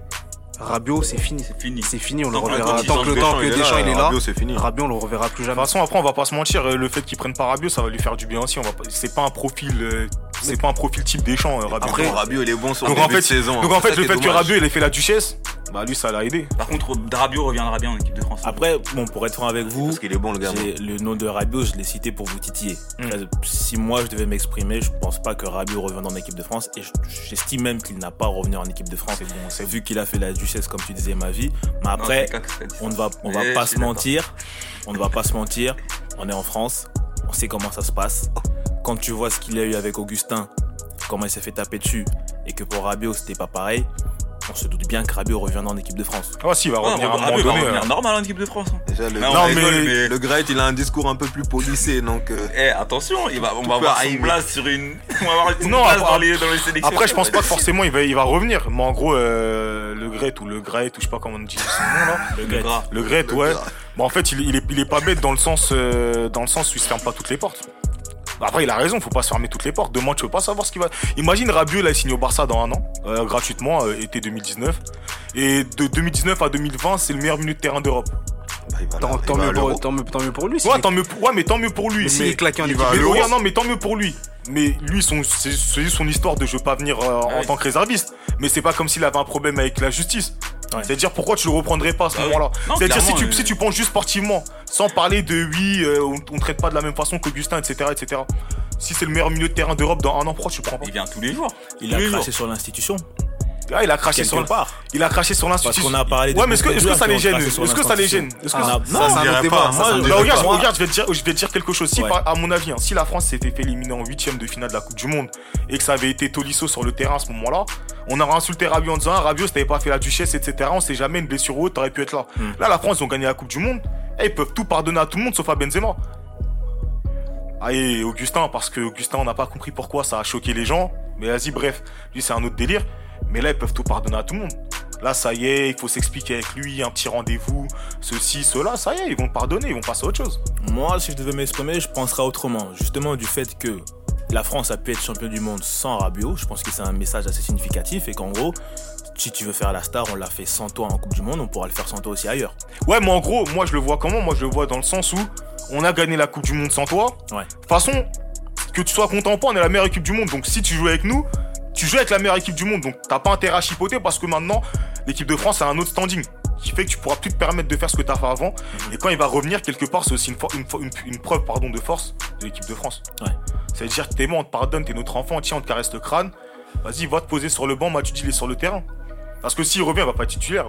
Rabiot, c'est fini. C'est fini. C'est fini, on le reverra. Tant que le temps que Deschamps là, il est là, Rabiot, c'est fini. Rabiot, on le reverra plus De jamais. toute façon, après, on va pas se mentir, euh, le fait qu'il prenne pas Rabiot, ça va lui faire du bien aussi. On va pas... C'est pas un profil, euh, c'est pas un profil type des champs, Rabiot. Après, Rabiot, il est bon sur donc en fait, saison. donc hein. en fait, le fait que. Rabiot il ait fait la duchesse, bah lui, ça l'a aidé. Par contre, Rabiot reviendra bien en équipe de France. Après, bon, pour être franc avec vous, Parce qu'il est bon, le le nom de Rabiot, je l'ai cité pour vous titiller. Mm. Après, Si moi je devais m'exprimer, je pense pas que Rabiot revienne en équipe de France et je- j'estime même qu'il n'a pas à revenir en équipe de France. C'est bon, c'est vu qu'il a fait la duchesse comme tu disais ma vie. Mais après, on ne va, on va pas se mentir. On ne va pas se mentir. On est en France. On sait comment ça se passe. Quand tu vois ce qu'il a eu avec Augustin, comment il s'est fait taper dessus, et que pour Rabiot c'était pas pareil, on se doute bien que Rabiot reviendra en équipe de France. Ah, si, il va Ouais, revenir à un moment Rabiot va donné. euh. normal en équipe de France. hein. Déjà, le, Mais Non, rigole, mais- mais- le Great, il a un discours un peu plus policé, donc. euh, Eh, attention, il va, on va avoir son arriver. place sur une. On va avoir son Non, place après- dans les, dans les sélections. Après, je pense pas que forcément il va, il va revenir. Mais en gros, euh, le Gret ou le Gret, ou je sais pas comment on dit son nom là. Le gras. Le Gret, Le ouais. Bon, en fait, il, il est, il est pas bête dans le sens, euh, dans le sens où il se ferme pas toutes les portes. Après, il a raison, faut pas se fermer toutes les portes. Demain, tu veux pas savoir ce qu'il va. Imagine Rabiot, là, il signe au Barça dans un an, euh, gratuitement, euh, été 2019. Et de 2019 à 2020, c'est le meilleur milieu de terrain d'Europe. bah, il va Tant, il va mieux pour, l'Euro. tant, mieux, tant mieux pour lui. Ouais, est- tant mieux, pour- ouais, mais tant mieux pour lui. Mais s'il est claqué en il équipe mais non, mais tant mieux pour lui. Mais lui, son, c'est son histoire de je veux pas venir euh, en tant que réserviste. Mais c'est pas comme s'il avait un problème avec la justice. Ouais. C'est-à-dire pourquoi tu le reprendrais pas à ce Bah moment-là C'est-à-dire si tu, euh, si tu penses juste sportivement, sans parler de oui, euh, on, on traite pas de la même façon qu'Augustin, etc., etc. Si c'est le meilleur milieu de terrain d'Europe dans un an, pourquoi tu le prends pas Il vient tous les jours. il a Tous craché jours. sur l'institution. Ah, il a craché sur part. il a craché sur Parce l'institution. qu'on a parlé Ouais, mais est-ce que, est-ce que ça les gêne Est-ce que ça les gêne. Est-ce que Ah, ça- non, Ça, autre débat. pas. Ça, autre Bah, regarde, Moi- regarde, je vais te dire, je vais te dire quelque chose. Si, Ouais. à mon avis, hein, si la France s'était fait éliminer en huitième de finale de la Coupe du Monde et que ça avait été Tolisso sur le terrain à ce moment-là, on aurait insulté Rabiot en disant ah, Rabiot, si t'avais pas fait la duchesse, etc. On sait jamais une blessure haute, t'aurais pu être là. Hmm. Là, la France, ils ont gagné la Coupe du Monde. Et ils peuvent tout pardonner à tout le monde sauf à Benzema. Allez, Augustin, parce que Augustin, on n'a pas compris pourquoi ça a choqué les gens. Mais vas-y, bref, lui, c'est un autre délire. Mais là, ils peuvent tout pardonner à tout le monde. Là, ça y est, il faut s'expliquer avec lui, un petit rendez-vous, ceci, cela, ça y est, ils vont pardonner, ils vont passer à autre chose. Moi, si je devais m'exprimer, je penserais autrement. Justement, du fait que la France a pu être champion du monde sans Rabiot, je pense que c'est un message assez significatif et qu'en gros, si tu veux faire la star, on l'a fait sans toi en Coupe du Monde, on pourra le faire sans toi aussi ailleurs. Ouais, mais en gros, moi, je le vois comment? Moi, je le vois dans le sens où on a gagné la Coupe du Monde sans toi. Ouais. De toute façon, que tu sois content ou pas, on est la meilleure équipe du monde. Donc, si tu joues avec nous, tu joues avec la meilleure équipe du monde. Donc, t'as pas intérêt à chipoter parce que maintenant, l'équipe de France a un autre standing. Qui fait que tu pourras plus te permettre de faire ce que t'as fait avant. Et quand il va revenir, quelque part, c'est aussi une, fo- une fo- une- une preuve pardon, de force de l'équipe de France. Ouais. Ça veut dire que t'es bon, on te pardonne, t'es notre enfant, tiens, on te caresse le crâne. Vas-y, va te poser sur le banc, Matuidi, il est sur le terrain. Parce que s'il revient, il va pas être titulaire.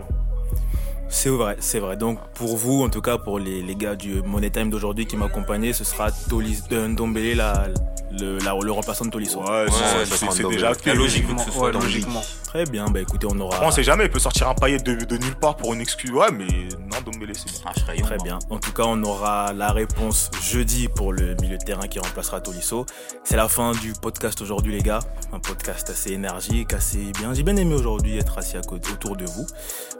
C'est vrai, c'est vrai. Donc pour vous, en tout cas pour les, les gars du Money Time d'aujourd'hui qui m'accompagnaient, ce sera Tolis, euh, Ndombele, la, le, la- le remplaçant de Tolisso. Ouais, c'est- déjà double. acté. La logique veut que ce soit Ouais, dans le logiquement. Très bien, bah écoutez, on aura... On sait jamais, il peut sortir un paillet de, de nulle part pour une excuse. Ouais, mais non, Dombele, c'est bien. Ah, je Très bien. En tout cas, on aura la réponse jeudi pour le milieu de terrain qui remplacera Tolisso. C'est la fin du podcast aujourd'hui, les gars. Un podcast assez énergique, assez bien. J'ai bien aimé aujourd'hui être assis à côté, autour de vous.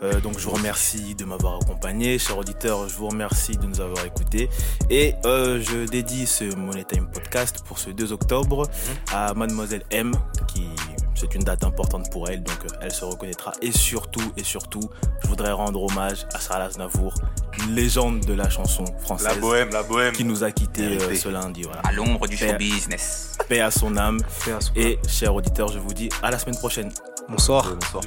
Euh, donc, je vous remercie de m'avoir accompagné. Chers auditeurs, je vous remercie de nous avoir écoutés. Et euh, je dédie ce Money Time podcast pour ce 2 octobre à Mademoiselle M, qui c'est une date importante pour elle, donc euh, elle se reconnaîtra. Et surtout, et surtout, je voudrais rendre hommage à Sarah Aznavour, une légende de la chanson française La bohème, la bohème. qui nous a quittés euh, ce lundi. Voilà. À l'ombre du Paix- show business. Paix à son âme. Paix à son Et chers auditeurs, je vous dis à la semaine prochaine. Bonsoir. Bonsoir.